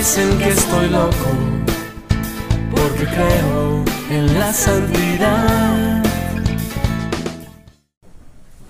dicen que estoy loco porque creo en la santidad.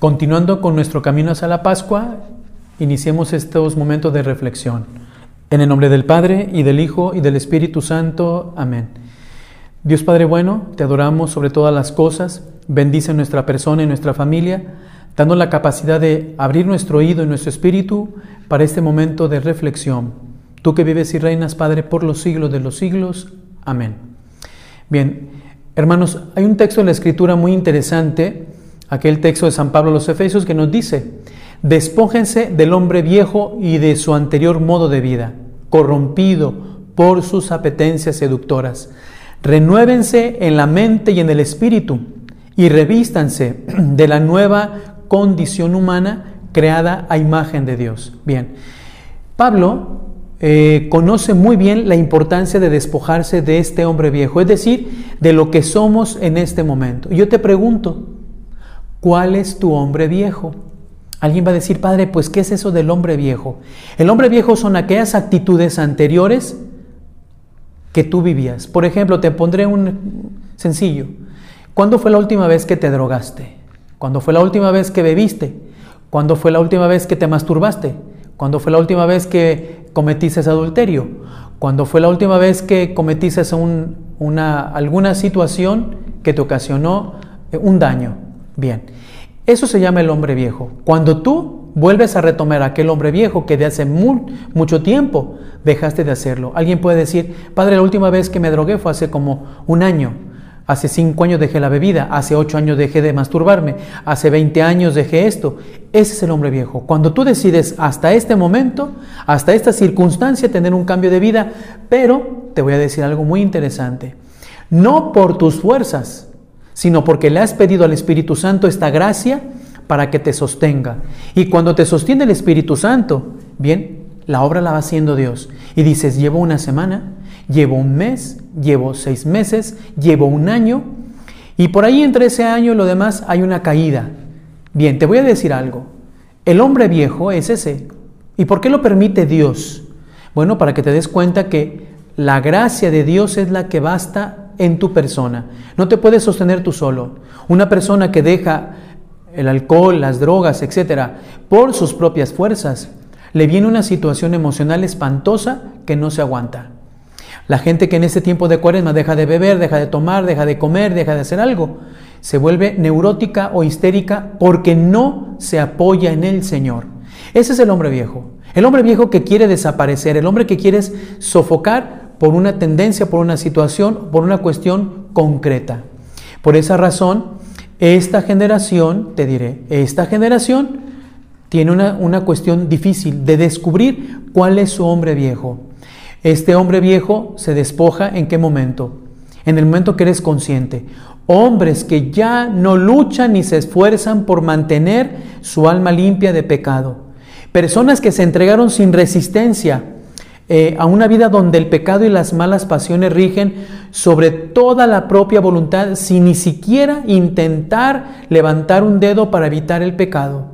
Continuando con nuestro camino hacia la Pascua, iniciemos estos momentos de reflexión. En el nombre del Padre y del Hijo y del Espíritu Santo. Amén. Dios Padre bueno, te adoramos sobre todas las cosas, bendice nuestra persona y nuestra familia, dando la capacidad de abrir nuestro oído y nuestro espíritu para este momento de reflexión Tú que vives y reinas, Padre, por los siglos de los siglos. Amén. Bien, hermanos, hay un texto en la Escritura muy interesante, aquel texto de San Pablo a los Efesios, que nos dice, despójense del hombre viejo y de su anterior modo de vida, corrompido por sus apetencias seductoras. Renuévense en la mente y en el espíritu y revístanse de la nueva condición humana creada a imagen de Dios. Bien, Pablo eh, conoce muy bien la importancia de despojarse de este hombre viejo, es decir, de lo que somos en este momento. Yo te pregunto, ¿cuál es tu hombre viejo? Alguien va a decir, Padre, pues ¿qué es eso del hombre viejo? El hombre viejo son aquellas actitudes anteriores que tú vivías. Por ejemplo, te pondré un sencillo. ¿Cuándo fue la última vez que te drogaste? ¿Cuándo fue la última vez que bebiste? ¿Cuándo fue la última vez que te masturbaste? ¿Cuándo fue la última vez que cometiste adulterio? ¿Cuándo fue la última vez que cometiste una, alguna situación que te ocasionó eh, un daño? Bien, eso se llama el hombre viejo. Cuando tú vuelves a retomar aquel hombre viejo que de hace mucho tiempo dejaste de hacerlo. Alguien puede decir, padre, la última vez que me drogué fue hace como un año. Hace cinco años dejé la bebida, hace ocho años dejé de masturbarme, hace 20 años dejé esto. Ese es el hombre viejo. Cuando tú decides hasta este momento, hasta esta circunstancia, tener un cambio de vida, pero te voy a decir algo muy interesante. No por tus fuerzas, sino porque le has pedido al Espíritu Santo esta gracia para que te sostenga. Y cuando te sostiene el Espíritu Santo, bien, la obra la va haciendo Dios. Y dices, llevo una semana, llevo un mes, llevo seis meses, llevo un año, y por ahí entre ese año y lo demás hay una caída. Bien, te voy a decir algo. El hombre viejo es ese. ¿Y por qué lo permite Dios? Bueno, para que te des cuenta que la gracia de Dios es la que basta en tu persona. No te puedes sostener tú solo. Una persona que deja el alcohol, las drogas, etcétera, por sus propias fuerzas, le viene una situación emocional espantosa que no se aguanta. La gente que en ese tiempo de cuaresma deja de beber, deja de tomar, deja de comer, deja de hacer algo, se vuelve neurótica o histérica porque no se apoya en el Señor. Ese es el hombre viejo. El hombre viejo que quiere desaparecer, el hombre que quiere sofocar por una tendencia, por una situación, por una cuestión concreta. Por esa razón, esta generación, te diré, esta generación tiene una, una cuestión difícil de descubrir cuál es su hombre viejo. Este hombre viejo se despoja en qué momento? En el momento que eres consciente. Hombres que ya no luchan ni se esfuerzan por mantener su alma limpia de pecado. Personas que se entregaron sin resistencia eh, a una vida donde el pecado y las malas pasiones rigen sobre toda la propia voluntad sin ni siquiera intentar levantar un dedo para evitar el pecado.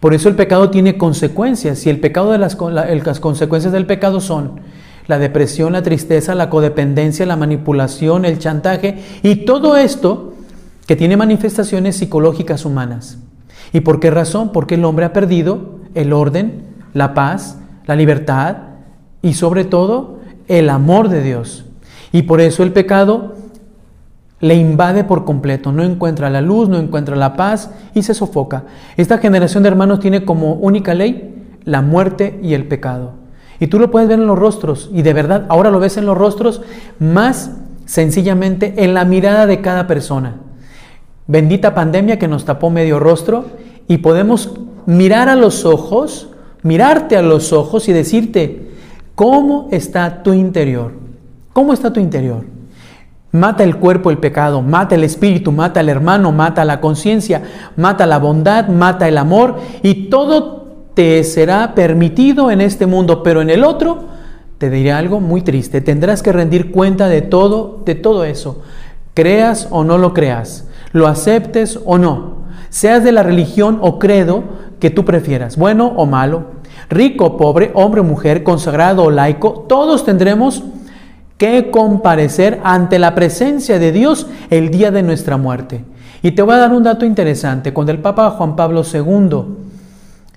Por eso el pecado tiene consecuencias y el pecado de las, las consecuencias del pecado son la depresión, la tristeza, la codependencia, la manipulación, el chantaje y todo esto que tiene manifestaciones psicológicas humanas. ¿Y por qué razón? Porque el hombre ha perdido el orden, la paz, la libertad y sobre todo el amor de Dios. Y por eso el pecado le invade por completo, no encuentra la luz, no encuentra la paz y se sofoca. Esta generación de hermanos tiene como única ley la muerte y el pecado. Y tú lo puedes ver en los rostros, y de verdad ahora lo ves en los rostros más sencillamente en la mirada de cada persona. Bendita pandemia que nos tapó medio rostro y podemos mirar a los ojos, mirarte a los ojos y decirte, ¿cómo está tu interior? ¿Cómo está tu interior? Mata el cuerpo el pecado, mata el espíritu, mata el hermano, mata la conciencia, mata la bondad, mata el amor y todo te será permitido en este mundo, pero en el otro te diré algo muy triste, tendrás que rendir cuenta de todo, de todo eso. Creas o no lo creas, lo aceptes o no, seas de la religión o credo que tú prefieras, bueno o malo, rico pobre, hombre mujer, consagrado o laico, todos tendremos que comparecer ante la presencia de Dios el día de nuestra muerte. Y te voy a dar un dato interesante. Cuando el Papa Juan Pablo II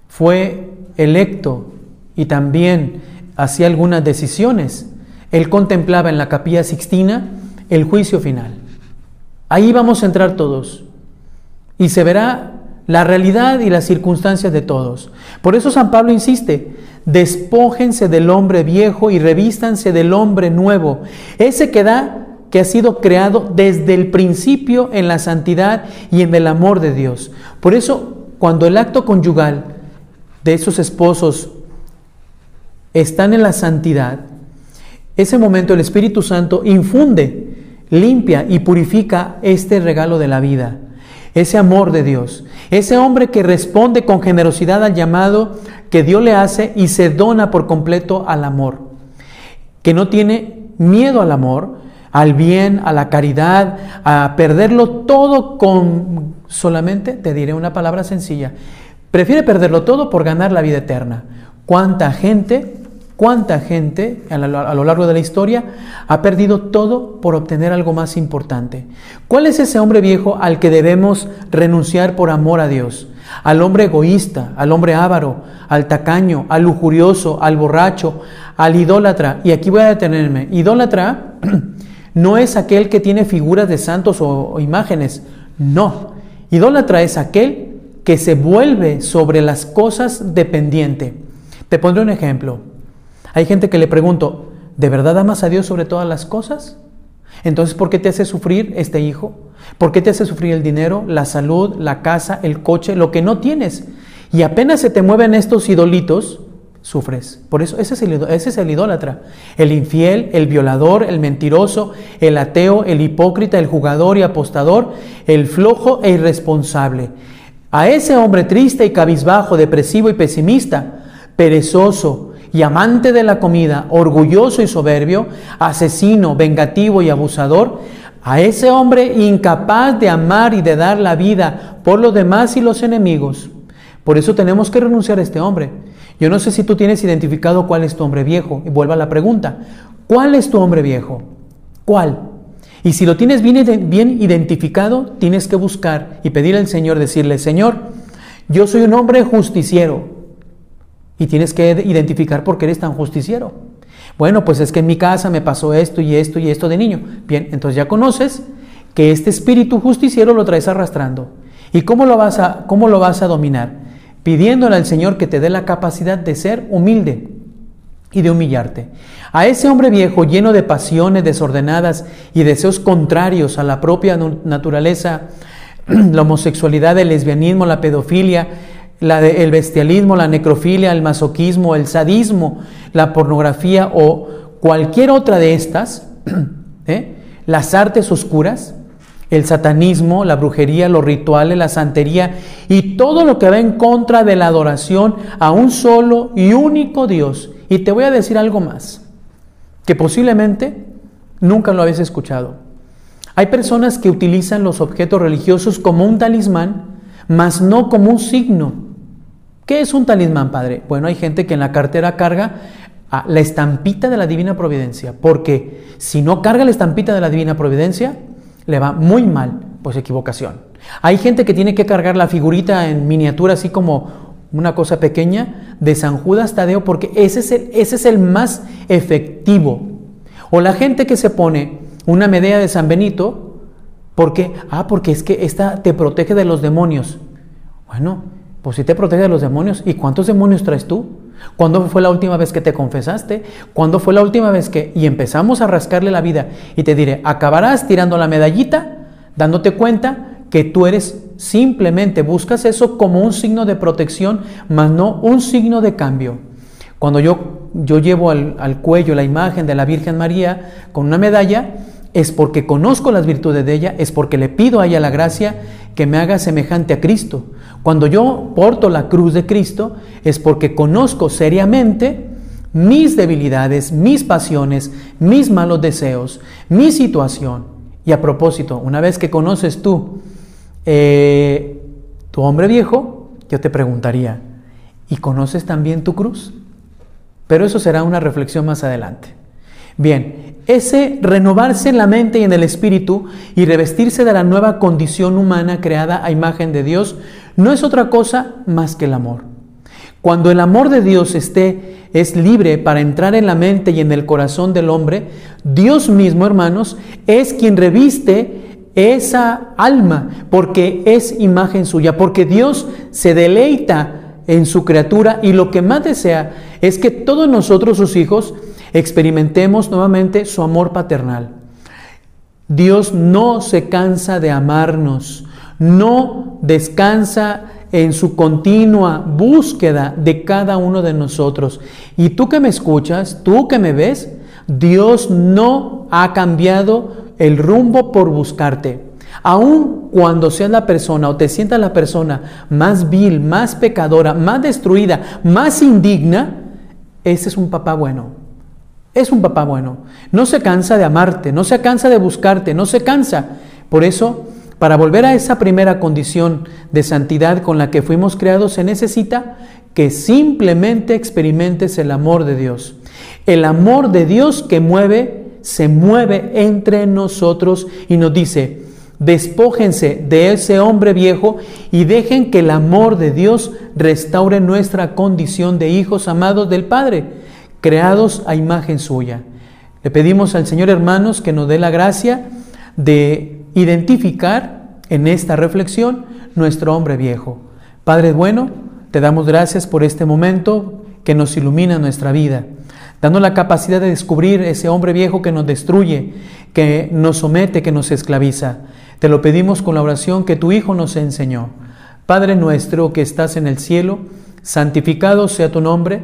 fue electo y también hacía algunas decisiones, él contemplaba en la capilla sixtina el juicio final. Ahí vamos a entrar todos y se verá la realidad y las circunstancias de todos. Por eso San Pablo insiste, despójense del hombre viejo y revístanse del hombre nuevo, ese que da que ha sido creado desde el principio en la santidad y en el amor de Dios. Por eso, cuando el acto conyugal de esos esposos están en la santidad, ese momento el Espíritu Santo infunde, limpia y purifica este regalo de la vida ese amor de Dios, ese hombre que responde con generosidad al llamado que Dios le hace y se dona por completo al amor, que no tiene miedo al amor, al bien, a la caridad, a perderlo todo con solamente, te diré una palabra sencilla, prefiere perderlo todo por ganar la vida eterna. ¿Cuánta gente ¿Cuánta gente a lo largo de la historia ha perdido todo por obtener algo más importante? ¿Cuál es ese hombre viejo al que debemos renunciar por amor a Dios? Al hombre egoísta, al hombre avaro, al tacaño, al lujurioso, al borracho, al idólatra. Y aquí voy a detenerme. Idólatra no es aquel que tiene figuras de santos o, imágenes. No. Idólatra es aquel que se vuelve sobre las cosas dependiente. Te pondré un ejemplo. Hay gente que le pregunto, ¿de verdad amas a Dios sobre todas las cosas? Entonces, ¿por qué te hace sufrir este hijo? ¿Por qué te hace sufrir el dinero, la salud, la casa, el coche, lo que no tienes? Y apenas se te mueven estos idolitos, sufres. Por eso ese es, el, ese es el idólatra. El infiel, el violador, el mentiroso, el ateo, el hipócrita, el jugador y apostador, el flojo e irresponsable. A ese hombre triste y cabizbajo, depresivo y pesimista, perezoso, y amante de la comida, orgulloso y soberbio, asesino, vengativo y abusador, a ese hombre incapaz de amar y de dar la vida por los demás y los enemigos. Por eso tenemos que renunciar a este hombre. Yo no sé si tú tienes identificado cuál es tu hombre viejo. Y vuelvo a la pregunta. ¿Cuál es tu hombre viejo? ¿Cuál? Y si lo tienes bien, bien identificado, tienes que buscar y pedir al Señor, decirle, Señor, yo soy un hombre justiciero, y tienes que identificar por qué eres tan justiciero. Bueno, pues es que en mi casa me pasó esto y esto y esto de niño. Bien, entonces ya conoces que este espíritu justiciero lo traes arrastrando. ¿Y cómo lo vas a, cómo lo vas a dominar? Pidiéndole al Señor que te dé la capacidad de ser humilde y de humillarte. A ese hombre viejo lleno de pasiones desordenadas y deseos contrarios a la propia naturaleza, la homosexualidad, el lesbianismo, la pedofilia, el bestialismo, la necrofilia, el masoquismo, el sadismo, la pornografía o cualquier otra de estas, ¿eh? las artes oscuras, el satanismo, la brujería, los rituales, la santería y todo lo que va en contra de la adoración a un solo y único Dios. Y te voy a decir algo más, que posiblemente nunca lo habéis escuchado. Hay personas que utilizan los objetos religiosos como un talismán, mas no como un signo ¿Qué es un talismán, Padre? Bueno, hay gente que en la cartera carga ah, la estampita de la Divina Providencia, porque si no carga la estampita de la Divina Providencia, le va muy mal, pues equivocación. Hay gente que tiene que cargar la figurita en miniatura, así como una cosa pequeña, de San Judas Tadeo, porque ese es el, ese es el más efectivo. O la gente que se pone una medalla de San Benito, porque, ah, porque es que esta te protege de los demonios. Bueno, pues si te protege de los demonios. ¿Y cuántos demonios traes tú? ¿Cuándo fue la última vez que te confesaste? ¿Cuándo fue la última vez que... Y empezamos a rascarle la vida y te diré, acabarás tirando la medallita, dándote cuenta que tú eres simplemente, buscas eso como un signo de protección, mas no un signo de cambio. Cuando yo, yo llevo al, al cuello la imagen de la Virgen María con una medalla, es porque conozco las virtudes de ella, es porque le pido a ella la gracia que me haga semejante a Cristo. Cuando yo porto la cruz de Cristo, es porque conozco seriamente mis debilidades, mis pasiones, mis malos deseos, mi situación. Y a propósito, una vez que conoces tú eh, tu hombre viejo, yo te preguntaría, ¿y conoces también tu cruz? Pero eso será una reflexión más adelante. Bien, ese renovarse en la mente y en el espíritu y revestirse de la nueva condición humana creada a imagen de Dios no es otra cosa más que el amor. Cuando el amor de Dios esté es libre para entrar en la mente y en el corazón del hombre, Dios mismo, hermanos, es quien reviste esa alma porque es imagen suya, porque Dios se deleita en su criatura y lo que más desea es que todos nosotros, sus hijos, experimentemos nuevamente su amor paternal. Dios no se cansa de amarnos, no descansa en su continua búsqueda de cada uno de nosotros. Y tú que me escuchas, tú que me ves, Dios no ha cambiado el rumbo por buscarte. Aun cuando seas la persona o te sientas la persona más vil, más pecadora, más destruida, más indigna, ese es un papá bueno. Es un papá bueno. No se cansa de amarte, no se cansa de buscarte, no se cansa. Por eso, para volver a esa primera condición de santidad con la que fuimos creados, se necesita que simplemente experimentes el amor de Dios. El amor de Dios que mueve, se mueve entre nosotros y nos dice, despójense de ese hombre viejo y dejen que el amor de Dios restaure nuestra condición de hijos amados del Padre creados a imagen suya. Le pedimos al Señor, hermanos, que nos dé la gracia de identificar en esta reflexión nuestro hombre viejo. Padre bueno, te damos gracias por este momento que nos ilumina nuestra vida, dando la capacidad de descubrir ese hombre viejo que nos destruye, que nos somete, que nos esclaviza. Te lo pedimos con la oración que tu Hijo nos enseñó. Padre nuestro que estás en el cielo, santificado sea tu nombre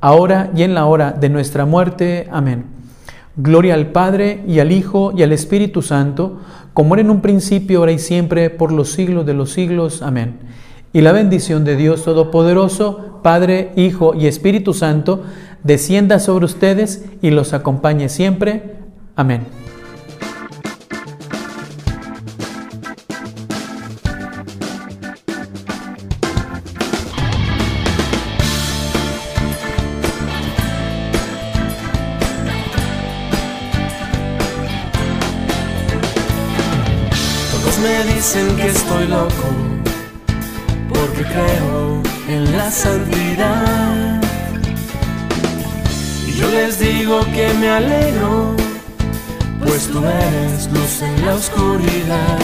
ahora y en la hora de nuestra muerte. Amén. Gloria al Padre y al Hijo y al Espíritu Santo, como era en un principio, ahora y siempre, por los siglos de los siglos. Amén. Y la bendición de Dios Todopoderoso, Padre, Hijo y Espíritu Santo, descienda sobre ustedes y los acompañe siempre. Amén. Dicen que estoy loco porque creo en la santidad. Y yo les digo que me alegro, pues tú eres luz en la oscuridad.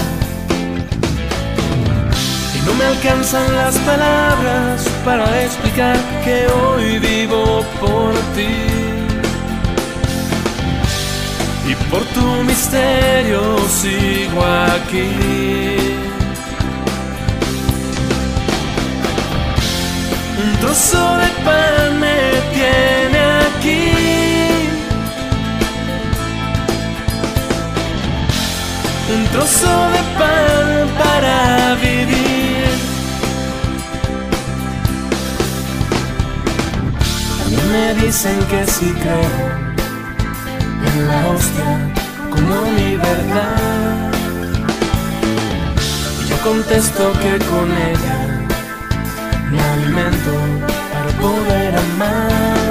Y no me alcanzan las palabras para explicar que hoy vivo por ti y por tu misterio sigo aquí. Un trozo de pan me tiene aquí. Un trozo de pan para vivir. A mí me dicen que sí creo como mi verdad. Y yo contesto que con ella me alimento para poder amar.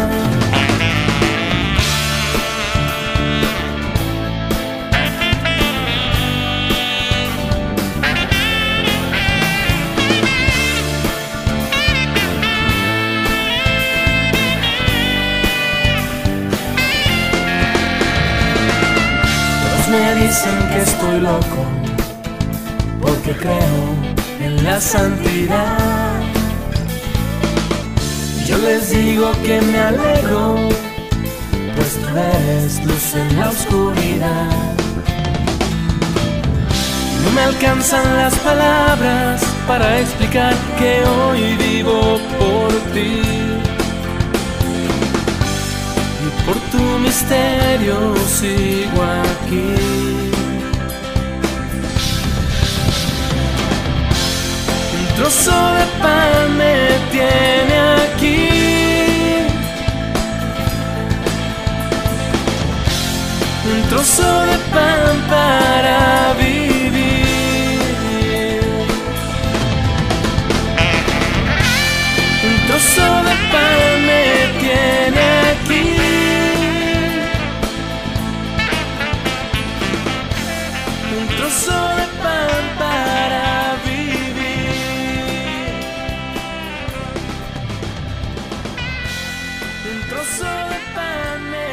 Me dicen que estoy loco porque creo en la santidad. Yo les digo que me alegro, pues tú eres luz en la oscuridad. No me alcanzan las palabras para explicar que hoy vivo por ti. Por tu misterio sigo aquí. Un trozo de pan me tiene aquí. Un trozo de pan para Un trozo de pan me tiene